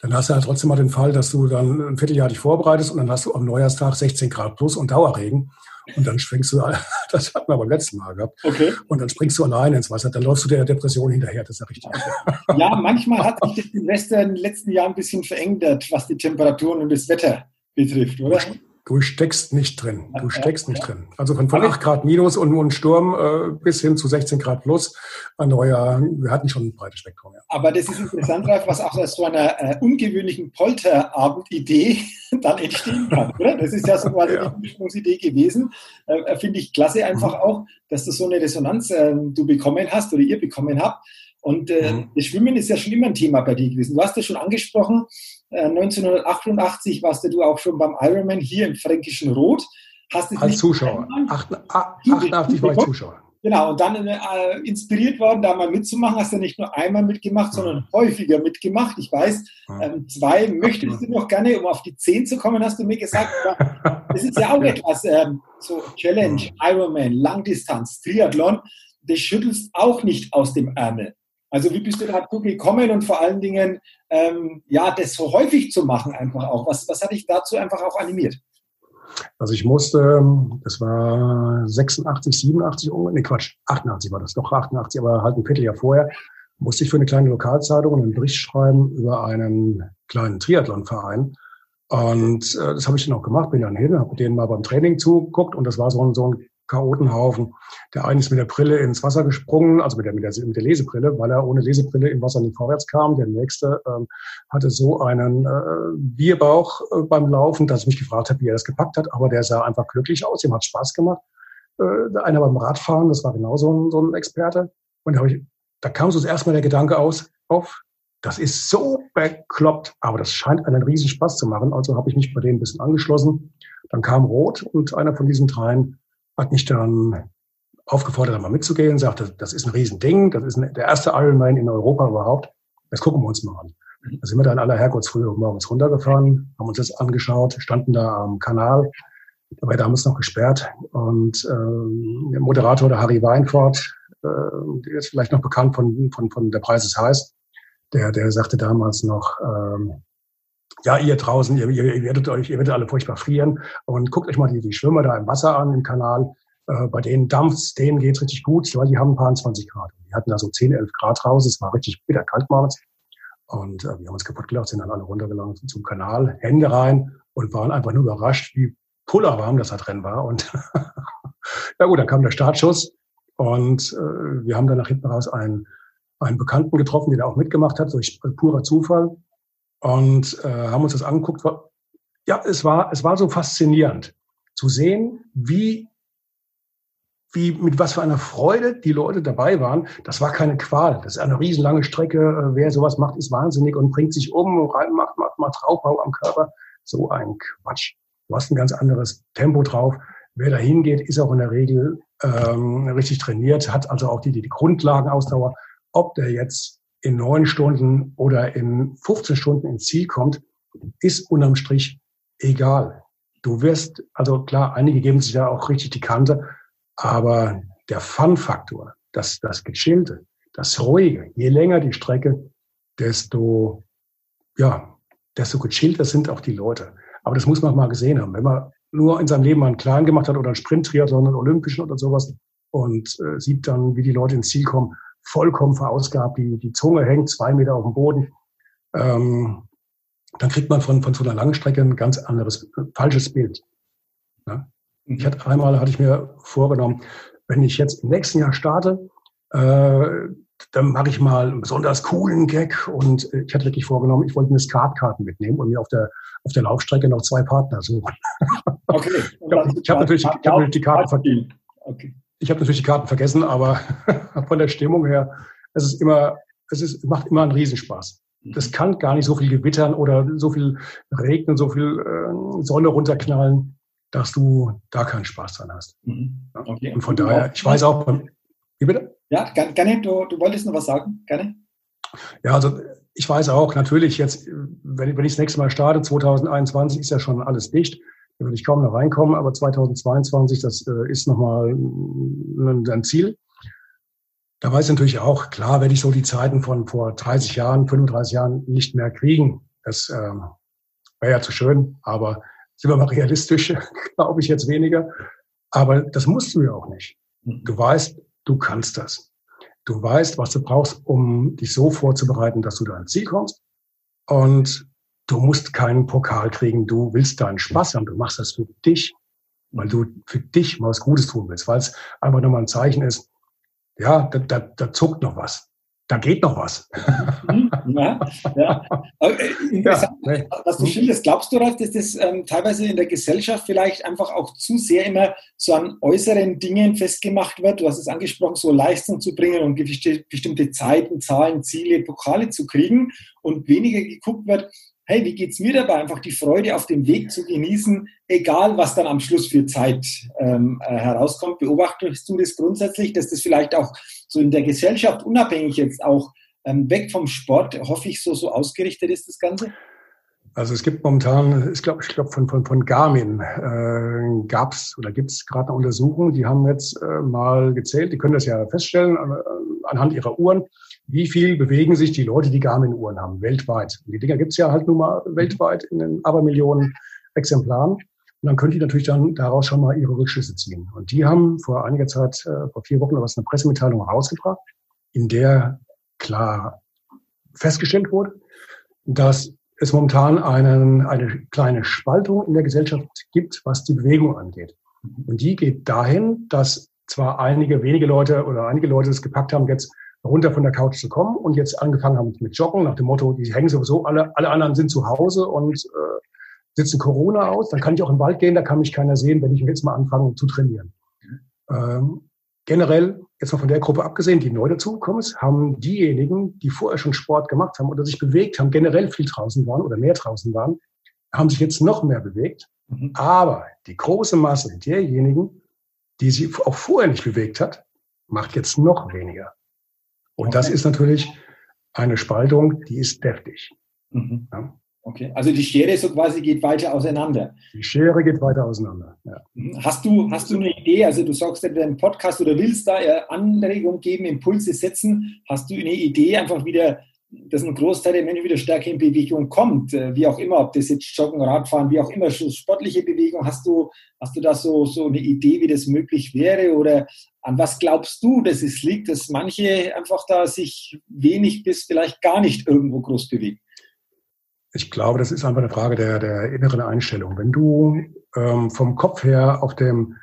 Dann hast du halt trotzdem mal den Fall, dass du dann ein Vierteljahr dich vorbereitest und dann hast du am Neujahrstag 16 Grad plus und Dauerregen. Und dann springst du, das hatten wir beim letzten Mal gehabt. Okay. Und dann springst du alleine ins Wasser. Dann läufst du der Depression hinterher, das ist ja richtig. Ja, manchmal hat sich das Silvester in den letzten Jahren ein bisschen verändert, was die Temperaturen und das Wetter betrifft, oder? Du steckst nicht drin. Du steckst nicht drin. Also von, von 8 Grad minus und, und Sturm äh, bis hin zu 16 Grad plus. Ein neuer, wir hatten schon ein breites Spektrum. Ja. Aber das ist interessant, Ralf, was auch aus so einer äh, ungewöhnlichen Polterabendidee dann entstehen kann. Oder? Das ist ja so quasi ja. die Idee gewesen. Äh, äh, Finde ich klasse einfach mhm. auch, dass du so eine Resonanz äh, du bekommen hast oder ihr bekommen habt. Und äh, mhm. das Schwimmen ist ja schon immer ein Thema bei dir gewesen. Du hast es schon angesprochen, 1988 äh, warst du auch schon beim Ironman hier im Fränkischen Rot. Hast Als Zuschauer. 88 war ich Zuschauer. Genau, und dann äh, inspiriert worden, da mal mitzumachen. Hast du nicht nur einmal mitgemacht, sondern häufiger mitgemacht. Ich weiß, ähm, zwei möchtest du noch gerne, um auf die zehn zu kommen, hast du mir gesagt. Aber das ist ja auch etwas, ähm, so Challenge, Ironman, Langdistanz, Triathlon, das schüttelst auch nicht aus dem Ärmel. Also wie bist du dazu gekommen und vor allen Dingen, ähm, ja, das so häufig zu machen einfach auch? Was, was hat dich dazu einfach auch animiert? Also ich musste, das war 86, 87, nee Quatsch, 88 war das, doch 88, aber halt ein Vierteljahr vorher, musste ich für eine kleine Lokalzeitung einen Bericht schreiben über einen kleinen Triathlonverein. Und äh, das habe ich dann auch gemacht, bin dann hin, habe denen mal beim Training zugeguckt und das war so ein, so ein Chaotenhaufen. Der eine ist mit der Brille ins Wasser gesprungen, also mit der, mit der, mit der Lesebrille, weil er ohne Lesebrille im Wasser nicht vorwärts kam. Der nächste ähm, hatte so einen äh, Bierbauch äh, beim Laufen, dass ich mich gefragt habe, wie er das gepackt hat. Aber der sah einfach glücklich aus, ihm hat Spaß gemacht. Äh, einer beim Radfahren, das war genauso ein, so ein Experte. Und da, ich, da kam so erstmal der Gedanke aus, auf, das ist so bekloppt, aber das scheint einen riesen Spaß zu machen. Also habe ich mich bei denen ein bisschen angeschlossen. Dann kam Rot und einer von diesen dreien hat mich dann aufgefordert, mal mitzugehen, sagte, das ist ein Riesending, das ist der erste Ironman in Europa überhaupt. Das gucken wir uns mal an. Da sind wir dann aller Herrgottsfrühe morgens runtergefahren, haben uns das angeschaut, standen da am Kanal, dabei damals noch gesperrt. Und äh, der Moderator, der Harry Weinfort, äh, der ist vielleicht noch bekannt von, von, von Der Preis ist heiß, der, der sagte damals noch, ähm, ja, ihr draußen, ihr, ihr, werdet euch, ihr werdet alle furchtbar frieren und guckt euch mal die, die Schwimmer da im Wasser an, im Kanal. Äh, bei denen dampft denen geht's richtig gut, weil die haben ein paar 20 Grad. Die hatten da so 10, 11 Grad raus, es war richtig bitter kalt morgens. Und äh, wir haben uns kaputt gelacht, sind dann alle runtergelangt zum Kanal, Hände rein und waren einfach nur überrascht, wie pullerwarm das da drin war. Und ja gut, dann kam der Startschuss und äh, wir haben dann nach hinten raus einen, einen Bekannten getroffen, der da auch mitgemacht hat, durch purer Zufall und äh, haben uns das angeguckt. Ja, es war, es war so faszinierend zu sehen, wie, wie, mit was für einer Freude die Leute dabei waren. Das war keine Qual. Das ist eine riesenlange Strecke. Äh, wer sowas macht, ist wahnsinnig und bringt sich um, rein, macht, macht, macht Raubbau am Körper. So ein Quatsch. Du hast ein ganz anderes Tempo drauf. Wer da hingeht, ist auch in der Regel ähm, richtig trainiert, hat also auch die, die Grundlagenausdauer. Ob der jetzt in neun Stunden oder in 15 Stunden ins Ziel kommt, ist unterm Strich egal. Du wirst, also klar, einige geben sich ja auch richtig die Kante, aber der Fun-Faktor, das, das Gechillte, das Ruhige, je länger die Strecke, desto, ja, desto gechillter sind auch die Leute. Aber das muss man mal gesehen haben. Wenn man nur in seinem Leben mal einen Kleinen gemacht hat oder einen Sprint-Triathlon, einen Olympischen oder sowas und äh, sieht dann, wie die Leute ins Ziel kommen, vollkommen verausgabt, die, die Zunge hängt zwei Meter auf dem Boden, ähm, dann kriegt man von, von so einer Langstrecke ein ganz anderes, falsches Bild. Ja? Ich hatte einmal, hatte ich mir vorgenommen, wenn ich jetzt im nächsten Jahr starte, Äh, dann mache ich mal einen besonders coolen Gag und äh, ich hatte wirklich vorgenommen, ich wollte eine Skatkarten mitnehmen und mir auf der, auf der Laufstrecke noch zwei Partner suchen. Okay. ich habe natürlich, ich hab natürlich die Karten verdient. Okay. Ich habe natürlich die Karten vergessen, aber von der Stimmung her, es ist immer, es ist, macht immer einen Riesenspaß. Das kann gar nicht so viel gewittern oder so viel regnen, so viel äh, Sonne runterknallen, dass du da keinen Spaß dran hast. Mhm. Okay. Und von daher, ich weiß auch, wie bitte? Ja, gerne, du, du wolltest noch was sagen, gerne. Ja, also ich weiß auch, natürlich jetzt, wenn, wenn ich das nächste Mal starte, 2021 ist ja schon alles dicht, da würde ich kaum noch reinkommen, aber 2022, das äh, ist nochmal ein, ein Ziel. Da weiß ich natürlich auch, klar werde ich so die Zeiten von vor 30 Jahren, 35 Jahren nicht mehr kriegen. Das ähm, wäre ja zu schön, aber sind wir mal realistisch, glaube ich jetzt weniger. Aber das musst du ja auch nicht. Du weißt, du kannst das. Du weißt, was du brauchst, um dich so vorzubereiten, dass du da ans Ziel kommst. Und du musst keinen Pokal kriegen. Du willst deinen Spaß haben. Du machst das für dich, weil du für dich mal was Gutes tun willst, weil es einfach nochmal ein Zeichen ist, ja, da, da, da zuckt noch was. Da geht noch was. Mhm, ja, ja. Äh, ja, nee. was du schilderst. Glaubst du, dass das ähm, teilweise in der Gesellschaft vielleicht einfach auch zu sehr immer so an äußeren Dingen festgemacht wird? Du hast es angesprochen, so Leistung zu bringen und bestimmte Zeiten, Zahlen, Ziele, Pokale zu kriegen und weniger geguckt wird, hey, wie geht's mir dabei, einfach die Freude auf dem Weg zu genießen, egal was dann am Schluss für Zeit ähm, äh, herauskommt. Beobachtest du das grundsätzlich, dass das vielleicht auch so in der Gesellschaft unabhängig jetzt auch ähm, weg vom Sport, hoffe ich, so, so ausgerichtet ist, das Ganze? Also es gibt momentan, ich glaube, ich glaube von, von, von Garmin äh, gab es oder gibt es gerade eine Untersuchung, die haben jetzt äh, mal gezählt, die können das ja feststellen an, anhand ihrer Uhren, wie viel bewegen sich die Leute, die Garmin-Uhren haben, weltweit. Und die Dinger gibt's ja halt nun mal weltweit in den Abermillionen Exemplaren. Und dann können die natürlich dann daraus schon mal ihre Rückschlüsse ziehen. Und die haben vor einiger Zeit, äh, vor vier Wochen, was eine Pressemitteilung rausgebracht, in der klar festgestellt wurde, dass es momentan einen, eine kleine Spaltung in der Gesellschaft gibt, was die Bewegung angeht. Und die geht dahin, dass zwar einige wenige Leute oder einige Leute es gepackt haben, jetzt runter von der Couch zu kommen und jetzt angefangen haben mit Joggen nach dem Motto, die hängen sowieso alle, alle anderen sind zu Hause und äh, sitzen Corona aus, dann kann ich auch im Wald gehen, da kann mich keiner sehen, wenn ich jetzt mal anfange zu trainieren. Ähm, generell, jetzt mal von der Gruppe abgesehen, die neu dazugekommen ist, haben diejenigen, die vorher schon Sport gemacht haben oder sich bewegt haben, generell viel draußen waren oder mehr draußen waren, haben sich jetzt noch mehr bewegt. Mhm. Aber die große Masse derjenigen, die sich auch vorher nicht bewegt hat, macht jetzt noch weniger. Und okay. das ist natürlich eine Spaltung, die ist deftig. Mhm. Ja. Okay, also die Schere so quasi geht weiter auseinander. Die Schere geht weiter auseinander. Ja. Mhm. Hast du hast du eine Idee? Also du sagst ja deinem Podcast oder willst da Anregung geben, Impulse setzen? Hast du eine Idee, einfach wieder dass ein Großteil der Menschen wieder stärker in Bewegung kommt, äh, wie auch immer, ob das jetzt Joggen, Radfahren, wie auch immer, sportliche Bewegung, hast du, hast du da so, so eine Idee, wie das möglich wäre oder an was glaubst du, dass es liegt, dass manche einfach da sich wenig bis vielleicht gar nicht irgendwo groß bewegen? Ich glaube, das ist einfach eine Frage der, der inneren Einstellung. Wenn du ähm, vom Kopf her auf dem,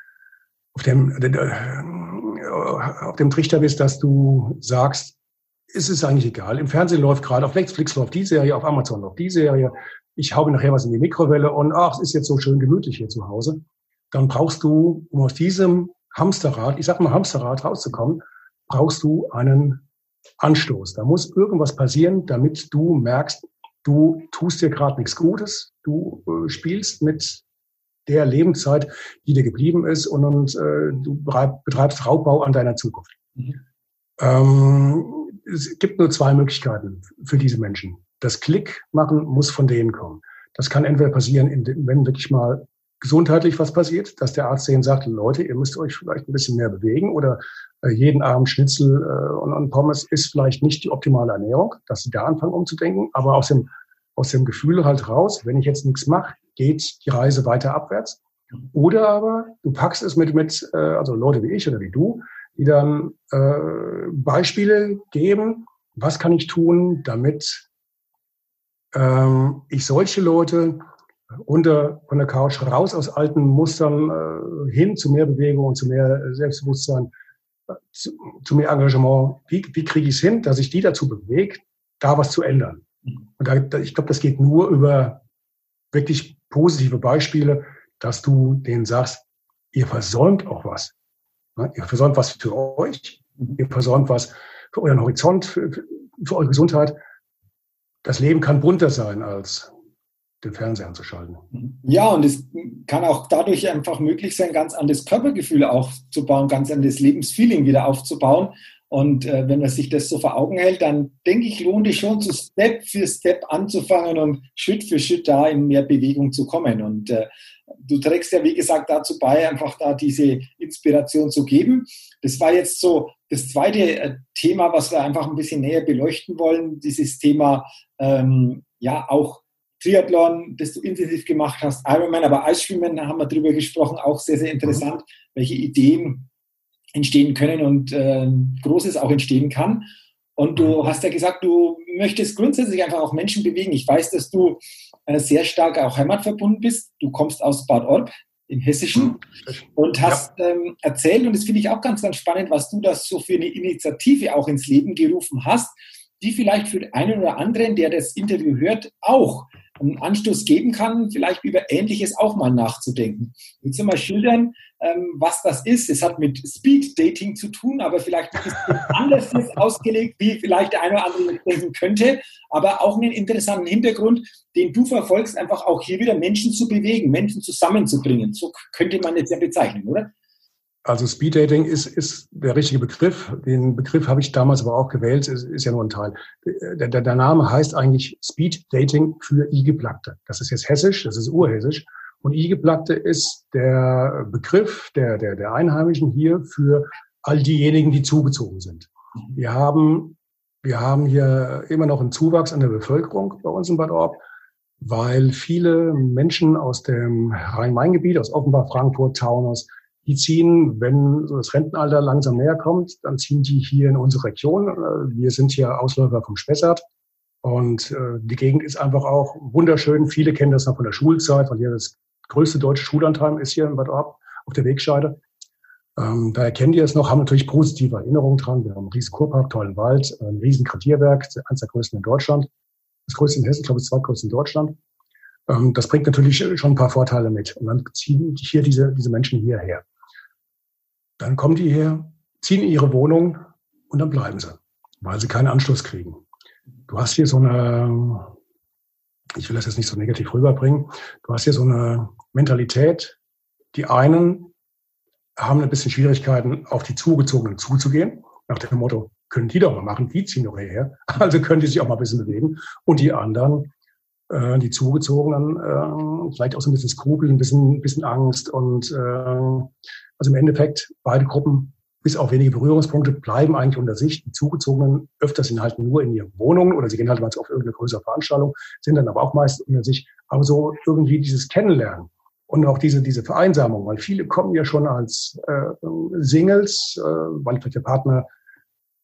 auf dem, äh, auf dem Trichter bist, dass du sagst, ist es eigentlich egal. Im Fernsehen läuft gerade, auf Netflix läuft die Serie, auf Amazon läuft die Serie. Ich haue nachher was in die Mikrowelle und ach, es ist jetzt so schön gemütlich hier zu Hause. Dann brauchst du, um aus diesem Hamsterrad, ich sag mal Hamsterrad rauszukommen, brauchst du einen Anstoß. Da muss irgendwas passieren, damit du merkst, du tust dir gerade nichts Gutes, du äh, spielst mit der Lebenszeit, die dir geblieben ist und, und äh, du betreibst Raubbau an deiner Zukunft. Mhm. Ähm, es gibt nur zwei Möglichkeiten für diese Menschen. Das Klick machen muss von denen kommen. Das kann entweder passieren, wenn wirklich mal gesundheitlich was passiert, dass der Arzt denen sagt, Leute, ihr müsst euch vielleicht ein bisschen mehr bewegen oder äh, jeden Abend Schnitzel äh, und, Pommes ist vielleicht nicht die optimale Ernährung, dass sie da anfangen umzudenken, aber aus dem, aus dem Gefühl halt raus, wenn ich jetzt nichts mache, geht die Reise weiter abwärts. Oder aber du packst es mit, mit äh, also Leute wie ich oder wie du, die dann äh, Beispiele geben, was kann ich tun, damit ähm, ich solche Leute runter von der Couch raus aus alten Mustern äh, hin zu mehr Bewegung und zu mehr Selbstbewusstsein zu, zu mehr Engagement, wie, wie kriege ich es hin, dass ich die dazu bewege, da was zu ändern. Und da, da, ich glaube, das geht nur über wirklich positive Beispiele, dass du denen sagst, ihr versäumt auch was. Ihr versäumt was für euch, ihr versäumt was für euren Horizont, für, für eure Gesundheit. Das Leben kann bunter sein als den Fernseher anzuschalten. Ja, und es kann auch dadurch einfach möglich sein, ganz anderes Körpergefühl aufzubauen, ganz anderes Lebensfeeling wieder aufzubauen. Und äh, wenn man sich das so vor Augen hält, dann denke ich, lohnt es schon, so Step für Step anzufangen und Schritt für Schritt da in mehr Bewegung zu kommen. Und äh, du trägst ja, wie gesagt, dazu bei, einfach da diese Inspiration zu geben. Das war jetzt so das zweite äh, Thema, was wir einfach ein bisschen näher beleuchten wollen, dieses Thema, ähm, ja, auch Triathlon, das du intensiv gemacht hast, Ironman, aber Eisschwimmen, haben wir drüber gesprochen, auch sehr, sehr interessant, welche Ideen entstehen können und äh, Großes auch entstehen kann. Und du hast ja gesagt, du möchtest grundsätzlich einfach auch Menschen bewegen. Ich weiß, dass du sehr stark auch heimatverbunden bist. Du kommst aus Bad Orb im Hessischen und hast ja. ähm, erzählt, und das finde ich auch ganz, ganz spannend, was du das so für eine Initiative auch ins Leben gerufen hast, die vielleicht für den einen oder anderen, der das Interview hört, auch einen Anstoß geben kann, vielleicht über Ähnliches auch mal nachzudenken. Willst du mal schildern, ähm, was das ist? Es hat mit Speed Dating zu tun, aber vielleicht ist es anders ausgelegt, wie vielleicht der eine oder andere denken könnte, aber auch einen interessanten Hintergrund, den du verfolgst, einfach auch hier wieder Menschen zu bewegen, Menschen zusammenzubringen. So könnte man es ja bezeichnen, oder? Also Speed Dating ist, ist der richtige Begriff. Den Begriff habe ich damals aber auch gewählt, ist, ist ja nur ein Teil. Der, der, der Name heißt eigentlich Speed Dating für I-Geplackte. Das ist jetzt hessisch, das ist urhessisch. Und I-Geplackte ist der Begriff der, der, der Einheimischen hier für all diejenigen, die zugezogen sind. Wir haben, wir haben hier immer noch einen Zuwachs an der Bevölkerung bei uns in Bad Orb, weil viele Menschen aus dem Rhein-Main-Gebiet, aus Offenbach, Frankfurt, Taunus, die ziehen, wenn so das Rentenalter langsam näher kommt, dann ziehen die hier in unsere Region. Äh, wir sind hier Ausläufer vom Spessart. Und äh, die Gegend ist einfach auch wunderschön. Viele kennen das noch von der Schulzeit, weil hier das größte deutsche Schullandheim ist hier in Bad Orb auf der Wegscheide. Ähm, daher kennen die es noch, haben natürlich positive Erinnerungen dran. Wir haben einen riesen Kurpark, tollen Wald, ein riesen Gradierwerk, eines der größten in Deutschland. Das größte in Hessen, ich glaube, das zweitgrößte in Deutschland. Ähm, das bringt natürlich schon ein paar Vorteile mit. Und dann ziehen hier diese, diese Menschen hierher. Dann kommen die her, ziehen in ihre Wohnung und dann bleiben sie, weil sie keinen Anschluss kriegen. Du hast hier so eine, ich will das jetzt nicht so negativ rüberbringen, du hast hier so eine Mentalität, die einen haben ein bisschen Schwierigkeiten, auf die Zugezogenen zuzugehen, nach dem Motto, können die doch mal machen, die ziehen doch hierher, also können die sich auch mal ein bisschen bewegen. Und die anderen, äh, die Zugezogenen, äh, vielleicht auch so ein bisschen Skrupel, ein bisschen, ein bisschen Angst und äh, also im Endeffekt, beide Gruppen, bis auf wenige Berührungspunkte, bleiben eigentlich unter sich. Die Zugezogenen öfters sind halt nur in ihren Wohnungen oder sie gehen halt mal auf irgendeine größere Veranstaltung, sind dann aber auch meist unter sich. Aber so irgendwie dieses Kennenlernen und auch diese, diese Vereinsamung, weil viele kommen ja schon als äh, Singles, äh, weil vielleicht der Partner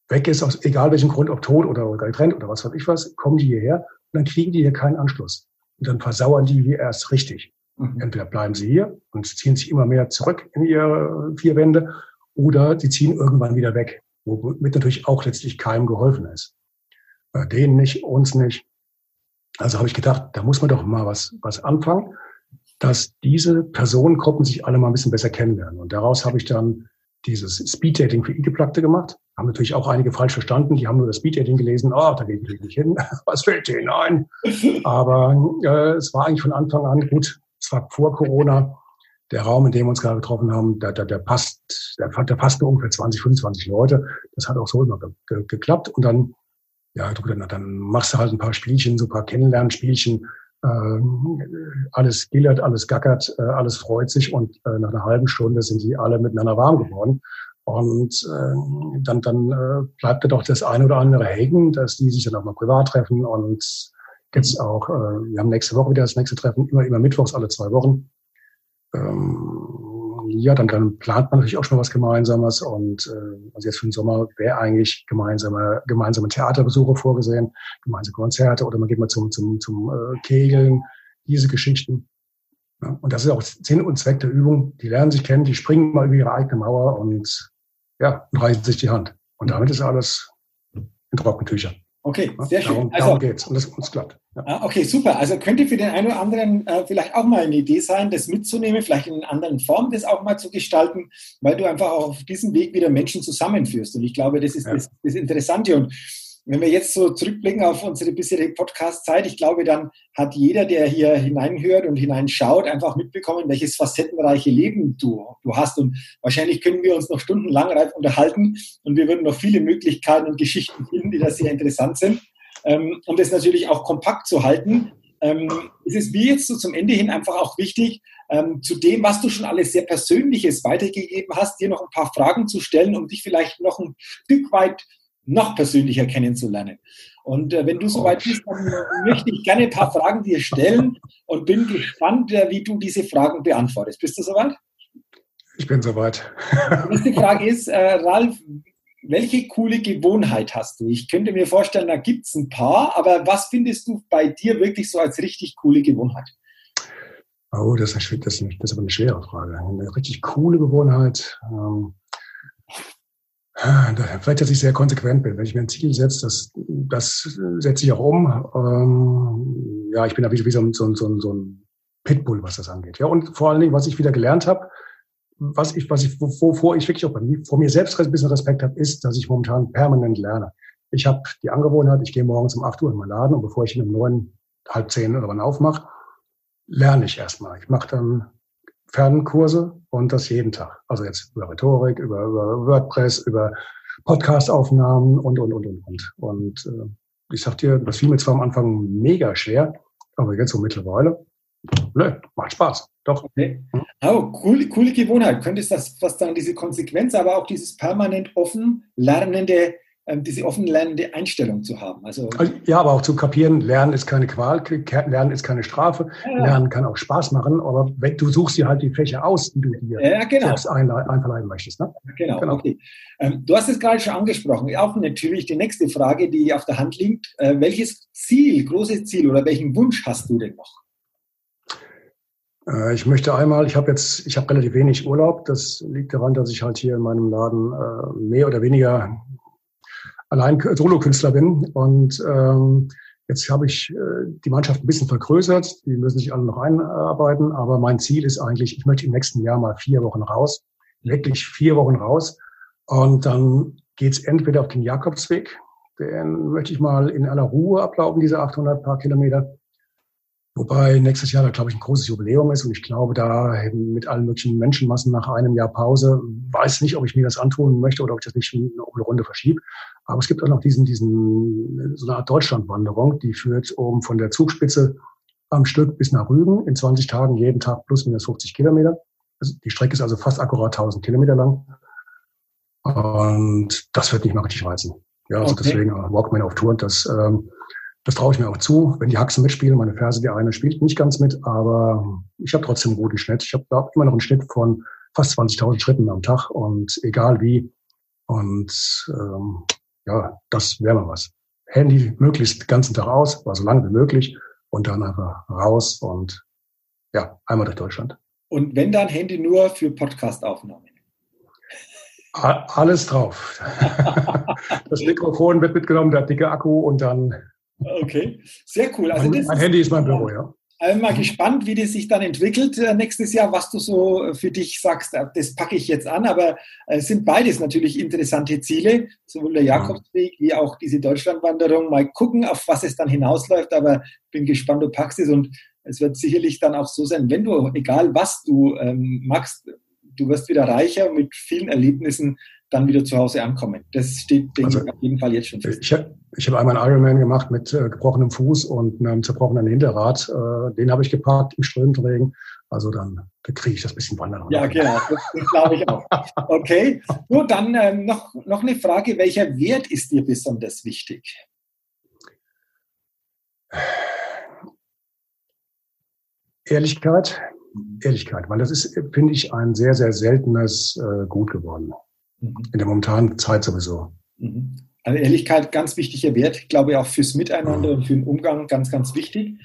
weg ist, aus egal welchem Grund, ob tot oder getrennt oder was weiß ich was, kommen die hierher dann kriegen die hier keinen Anschluss. Und dann versauern die hier erst richtig. Mhm. Entweder bleiben sie hier und ziehen sich immer mehr zurück in ihre vier Wände oder sie ziehen irgendwann wieder weg, womit natürlich auch letztlich keinem geholfen ist. Äh, denen nicht, uns nicht. Also habe ich gedacht, da muss man doch mal was, was anfangen, dass diese Personengruppen sich alle mal ein bisschen besser kennenlernen. Und daraus habe ich dann dieses Speed-Dating für E-Geplagte gemacht. Haben natürlich auch einige falsch verstanden. Die haben nur das Speed-Dating gelesen. Oh, da gehe ich nicht hin. Was fällt denen ein? Aber äh, es war eigentlich von Anfang an gut zwar vor Corona, der Raum, in dem wir uns gerade getroffen haben, der, der, der passt, der, der passt nur ungefähr 20, 25 Leute. Das hat auch so immer ge, ge, geklappt. Und dann, ja, du, dann, dann machst du halt ein paar Spielchen, so ein paar Kennenlernspielchen. Äh, alles gillert, alles gackert, äh, alles freut sich und äh, nach einer halben Stunde sind die alle miteinander warm geworden. Und äh, dann, dann äh, bleibt da doch das eine oder andere hängen, dass die sich dann auch mal privat treffen und Jetzt auch, äh, wir haben nächste Woche wieder das nächste Treffen, immer, immer mittwochs, alle zwei Wochen. Ähm, ja, dann, dann plant man natürlich auch schon was Gemeinsames und äh, also jetzt für den Sommer wäre eigentlich gemeinsame, gemeinsame Theaterbesuche vorgesehen, gemeinsame Konzerte oder man geht mal zum, zum, zum äh, Kegeln, diese Geschichten. Ja, und das ist auch Sinn und Zweck der Übung. Die lernen sich kennen, die springen mal über ihre eigene Mauer und ja, und reichen sich die Hand. Und damit ist alles in trockenen Tüchern. Okay, sehr schön. Darum, also, darum geht's und das uns klappt. Ja. Ah, okay, super. Also könnte für den einen oder anderen äh, vielleicht auch mal eine Idee sein, das mitzunehmen, vielleicht in einer anderen Form das auch mal zu gestalten, weil du einfach auch auf diesem Weg wieder Menschen zusammenführst. Und ich glaube, das ist ja. das, das Interessante. Und wenn wir jetzt so zurückblicken auf unsere bisherige Podcast-Zeit, ich glaube, dann hat jeder, der hier hineinhört und hineinschaut, einfach mitbekommen, welches facettenreiche Leben du, du hast. Und wahrscheinlich können wir uns noch stundenlang unterhalten und wir würden noch viele Möglichkeiten und Geschichten finden, die da sehr interessant sind. Ähm, um das natürlich auch kompakt zu halten, ähm, es ist mir jetzt so zum Ende hin einfach auch wichtig, ähm, zu dem, was du schon alles sehr Persönliches weitergegeben hast, dir noch ein paar Fragen zu stellen, um dich vielleicht noch ein Stück weit noch persönlicher kennenzulernen. Und äh, wenn du soweit bist, dann möchte ich gerne ein paar Fragen dir stellen und bin gespannt, äh, wie du diese Fragen beantwortest. Bist du soweit? Ich bin soweit. Die nächste Frage ist, äh, Ralf, welche coole Gewohnheit hast du? Ich könnte mir vorstellen, da gibt es ein paar, aber was findest du bei dir wirklich so als richtig coole Gewohnheit? Oh, das ist, das ist, das ist aber eine schwere Frage. Eine richtig coole Gewohnheit. Ähm, Vielleicht, dass ich sehr konsequent bin. Wenn ich mir ein Ziel setze, das, das setze ich auch um. Ähm, ja, ich bin da wie, wie so, so, so, so ein Pitbull, was das angeht. Ja, und vor allen Dingen, was ich wieder gelernt habe, was ich, was ich, wovor ich wirklich auch bei mir, vor mir selbst ein bisschen Respekt habe, ist, dass ich momentan permanent lerne. Ich habe die Angewohnheit, ich gehe morgens um 8 Uhr in meinen Laden und bevor ich ihn um neun, halb zehn oder wann aufmache, lerne ich erstmal. Ich mache dann Fernkurse und das jeden Tag. Also jetzt über Rhetorik, über, über WordPress, über Podcastaufnahmen und, und, und, und, und. Und äh, ich sag dir, das fiel mir zwar am Anfang mega schwer, aber jetzt so mittlerweile, nö, macht Spaß. Doch. Okay. Oh, coole, coole Gewohnheit. Könntest das, was dann diese Konsequenz, aber auch dieses permanent offen lernende diese offen lernende Einstellung zu haben. Also, also, ja, aber auch zu kapieren, Lernen ist keine Qual, Lernen ist keine Strafe, ja. Lernen kann auch Spaß machen, aber wenn, du suchst dir halt die Fächer aus, die du dir ja, genau. selbst einverleiben möchtest. Ne? Genau, genau. Okay. Ähm, du hast es gerade schon angesprochen, auch natürlich die nächste Frage, die auf der Hand liegt. Äh, welches Ziel, großes Ziel oder welchen Wunsch hast du denn noch? Äh, ich möchte einmal, ich habe jetzt, ich habe relativ wenig Urlaub. Das liegt daran, dass ich halt hier in meinem Laden äh, mehr oder weniger allein Solokünstler bin. Und ähm, jetzt habe ich äh, die Mannschaft ein bisschen vergrößert. Die müssen sich alle noch einarbeiten. Aber mein Ziel ist eigentlich, ich möchte im nächsten Jahr mal vier Wochen raus. Wirklich vier Wochen raus. Und dann geht's entweder auf den Jakobsweg. Den möchte ich mal in aller Ruhe ablaufen, diese 800 paar Kilometer. Wobei nächstes Jahr da, glaube ich, ein großes Jubiläum ist und ich glaube, da mit allen möglichen Menschenmassen nach einem Jahr Pause, weiß nicht, ob ich mir das antun möchte oder ob ich das nicht um eine Runde verschiebe. Aber es gibt auch noch diesen, diesen, so eine Art Deutschlandwanderung, die führt um von der Zugspitze am Stück bis nach Rügen in 20 Tagen, jeden Tag plus minus 50 Kilometer. Also die Strecke ist also fast akkurat 1000 Kilometer lang. Und das wird mich mal richtig reizen. Ja, also okay. deswegen uh, Walkman auf Tour, das, ähm, das traue ich mir auch zu, wenn die Haxen mitspielen. Meine Ferse, die eine spielt nicht ganz mit, aber ich habe trotzdem einen guten Schnitt. Ich habe immer noch einen Schnitt von fast 20.000 Schritten am Tag und egal wie. Und ähm, ja, das wäre mal was. Handy möglichst den ganzen Tag aus, war so lange wie möglich und dann einfach raus und ja, einmal durch Deutschland. Und wenn dann Handy nur für Podcastaufnahmen? Alles drauf. das Mikrofon wird mitgenommen, der dicke Akku und dann Okay, sehr cool. Also mein, mein Handy ist mein Büro, ja. Also mal gespannt, wie das sich dann entwickelt äh, nächstes Jahr, was du so äh, für dich sagst, äh, das packe ich jetzt an, aber es sind beides natürlich interessante Ziele, sowohl der Jakobsweg wie auch diese Deutschlandwanderung. Mal gucken, auf was es dann hinausläuft, aber bin gespannt, du packst es und es wird sicherlich dann auch so sein, wenn du, egal was du ähm, machst, du wirst wieder reicher mit vielen Erlebnissen dann wieder zu Hause ankommen. Das steht, denke also, ich, auf jeden Fall jetzt schon fest. Ich habe ich hab einmal einen Ironman gemacht mit äh, gebrochenem Fuß und einem zerbrochenen Hinterrad. Äh, den habe ich gepackt im Strömträgen. Also dann, dann kriege ich das bisschen wandern. Ja, genau, das, das glaube ich auch. Okay, gut, dann ähm, noch, noch eine Frage. Welcher Wert ist dir besonders wichtig? Ehrlichkeit. Ehrlichkeit, weil das ist, finde ich, ein sehr, sehr seltenes äh, Gut geworden. Mhm. In der momentanen Zeit sowieso. Mhm. Also Ehrlichkeit, ganz wichtiger Wert, ich glaube auch fürs Miteinander und für den Umgang ganz, ganz wichtig.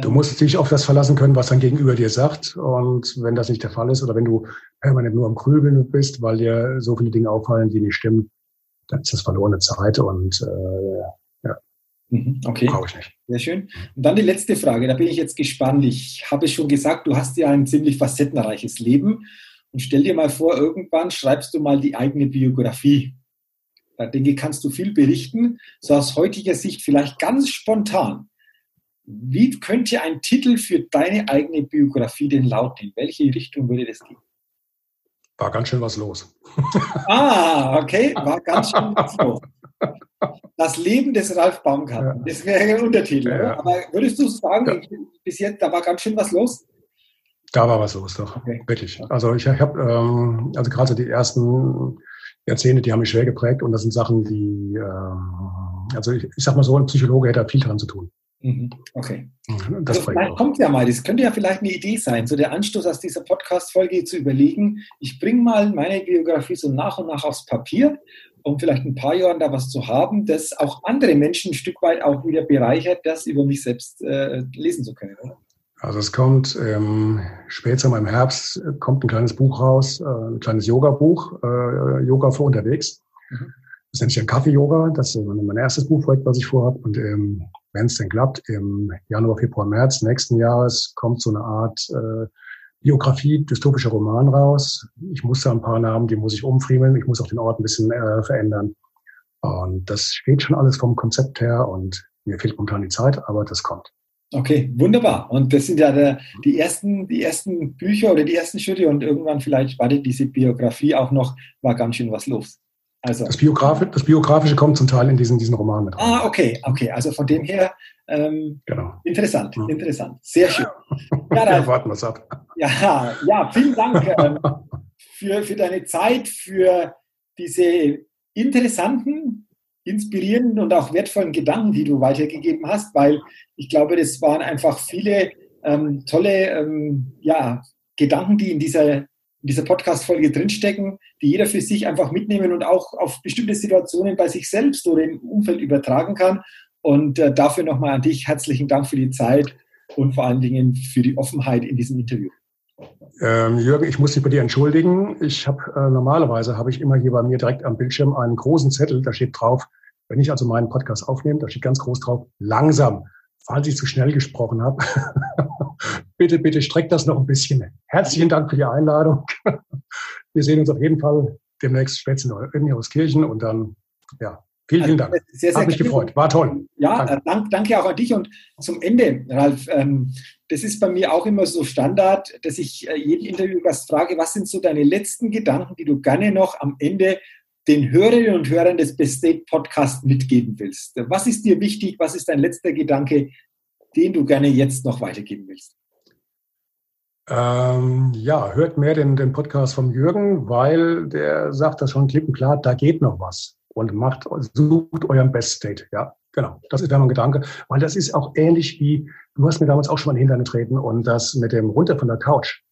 Du musst dich auf das verlassen können, was dein Gegenüber dir sagt. Und wenn das nicht der Fall ist oder wenn du permanent nur am Grübeln bist, weil dir so viele Dinge auffallen, die nicht stimmen, dann ist das verlorene Zeit und äh, ja, mhm, okay. brauche ich nicht. Sehr schön. Und dann die letzte Frage, da bin ich jetzt gespannt. Ich habe schon gesagt, du hast ja ein ziemlich facettenreiches Leben. Und stell dir mal vor, irgendwann schreibst du mal die eigene Biografie. Da denke kannst du viel berichten, so aus heutiger Sicht vielleicht ganz spontan. Wie könnte ein Titel für deine eigene Biografie denn lauten? In welche Richtung würde das gehen? War ganz schön was los. Ah, okay, war ganz schön was los. Das Leben des Ralf Baumgarten. Ja. Das wäre ein Untertitel. Ja. Aber würdest du sagen, bis jetzt, da war ganz schön was los? Da war was los, doch. Okay. Wirklich. Also ich, ich habe, ähm, also gerade so die ersten Jahrzehnte, die haben mich schwer geprägt und das sind Sachen, die, äh, also ich, ich sag mal so, ein Psychologe hätte viel daran zu tun. Mhm. Okay. Mhm, das also vielleicht kommt ja mal, das könnte ja vielleicht eine Idee sein, so der Anstoß aus dieser Podcast-Folge zu überlegen, ich bringe mal meine Biografie so nach und nach aufs Papier, um vielleicht ein paar Jahren da was zu haben, das auch andere Menschen ein Stück weit auch wieder bereichert, das über mich selbst äh, lesen zu können, oder? Also es kommt ähm, später im Herbst kommt ein kleines Buch raus, äh, ein kleines Yoga-Buch, äh, Yoga für unterwegs. Mhm. Das nennt sich ein Kaffee-Yoga. Das ist mein erstes Buchprojekt, was ich vorhabe. Und ähm, wenn es denn klappt, im Januar, Februar, März nächsten Jahres kommt so eine Art äh, Biografie, dystopischer Roman raus. Ich muss da ein paar Namen, die muss ich umfriemeln. Ich muss auch den Ort ein bisschen äh, verändern. Und das steht schon alles vom Konzept her und mir fehlt momentan die Zeit, aber das kommt. Okay, wunderbar. Und das sind ja der, die, ersten, die ersten Bücher oder die ersten Schritte und irgendwann vielleicht wartet diese Biografie auch noch, war ganz schön was los. Also, das, Biografi das Biografische kommt zum Teil in diesen, diesen Roman mit rein. Ah, okay, okay. Also von dem her ähm, genau. interessant, ja. interessant. Sehr schön. Ja, dann, ja, warten wir es ab. Ja, ja, vielen Dank ähm, für, für deine Zeit, für diese interessanten, inspirierenden und auch wertvollen Gedanken, die du weitergegeben hast, weil ich glaube, das waren einfach viele ähm, tolle ähm, ja, Gedanken, die in dieser, in dieser Podcast-Folge drinstecken, die jeder für sich einfach mitnehmen und auch auf bestimmte Situationen bei sich selbst oder im Umfeld übertragen kann. Und äh, dafür nochmal an dich herzlichen Dank für die Zeit und vor allen Dingen für die Offenheit in diesem Interview. Ähm, Jürgen, ich muss dich bei dir entschuldigen. Ich habe äh, normalerweise habe ich immer hier bei mir direkt am Bildschirm einen großen Zettel, da steht drauf, wenn ich also meinen Podcast aufnehme, da steht ganz groß drauf, langsam, falls ich zu schnell gesprochen habe. bitte, bitte streckt das noch ein bisschen. Herzlichen Dank für die Einladung. Wir sehen uns auf jeden Fall demnächst spätestens in Kirchen und dann, ja, Vielen, vielen Dank. Sehr, sehr Hat mich gefreut. War toll. Ja, danke. Dank, danke auch an dich. Und zum Ende, Ralf, ähm, das ist bei mir auch immer so Standard, dass ich äh, jeden Interviewgast frage, was sind so deine letzten Gedanken, die du gerne noch am Ende den Hörerinnen und Hörern des Best State Podcasts mitgeben willst? Was ist dir wichtig? Was ist dein letzter Gedanke, den du gerne jetzt noch weitergeben willst? Ähm, ja, hört mehr den, den Podcast vom Jürgen, weil der sagt das schon klipp und klar, da geht noch was und macht, sucht euren Best State. Ja, genau. Das ist dann ein Gedanke, weil das ist auch ähnlich wie, du hast mir damals auch schon mal Hintern getreten und das mit dem runter von der Couch.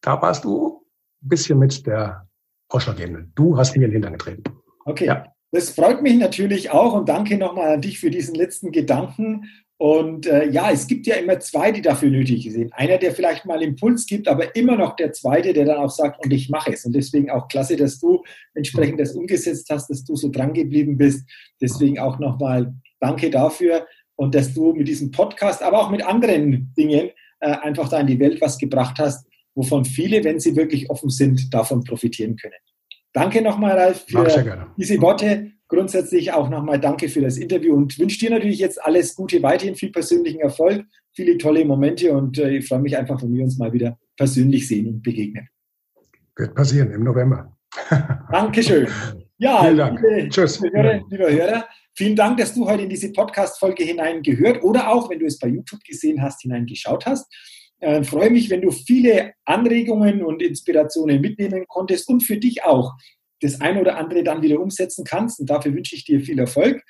Da warst du ein bisschen mit der Ausschlaggebenden. Du hast mir in den Hintern getreten. Okay. Ja. Das freut mich natürlich auch und danke nochmal an dich für diesen letzten Gedanken. Und äh, ja, es gibt ja immer zwei, die dafür nötig sind. Einer, der vielleicht mal Impuls gibt, aber immer noch der zweite, der dann auch sagt, und ich mache es. Und deswegen auch klasse, dass du entsprechend das umgesetzt hast, dass du so dran geblieben bist. Deswegen auch nochmal danke dafür und dass du mit diesem Podcast, aber auch mit anderen Dingen äh, einfach da in die Welt was gebracht hast, wovon viele, wenn sie wirklich offen sind, davon profitieren können. Danke nochmal, Ralf, für diese Worte grundsätzlich auch nochmal danke für das Interview und wünsche dir natürlich jetzt alles Gute, weiterhin viel persönlichen Erfolg, viele tolle Momente und äh, ich freue mich einfach, wenn wir uns mal wieder persönlich sehen und begegnen. Wird passieren im November. Dankeschön. Ja, Vielen Dank. Liebe, Tschüss. Hörer, lieber Hörer, vielen Dank, dass du heute in diese Podcast-Folge hineingehört oder auch, wenn du es bei YouTube gesehen hast, hineingeschaut hast. Äh, freue mich, wenn du viele Anregungen und Inspirationen mitnehmen konntest und für dich auch das eine oder andere dann wieder umsetzen kannst. Und dafür wünsche ich dir viel Erfolg.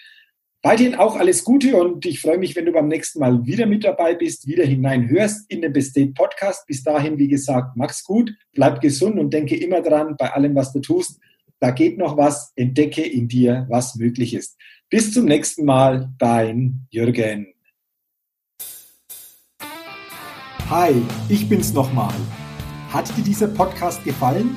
Weiterhin auch alles Gute und ich freue mich, wenn du beim nächsten Mal wieder mit dabei bist, wieder hineinhörst in den Bestate Podcast. Bis dahin, wie gesagt, mach's gut, bleib gesund und denke immer dran, bei allem, was du tust, da geht noch was, entdecke in dir, was möglich ist. Bis zum nächsten Mal, dein Jürgen. Hi, ich bin's nochmal. Hat dir dieser Podcast gefallen?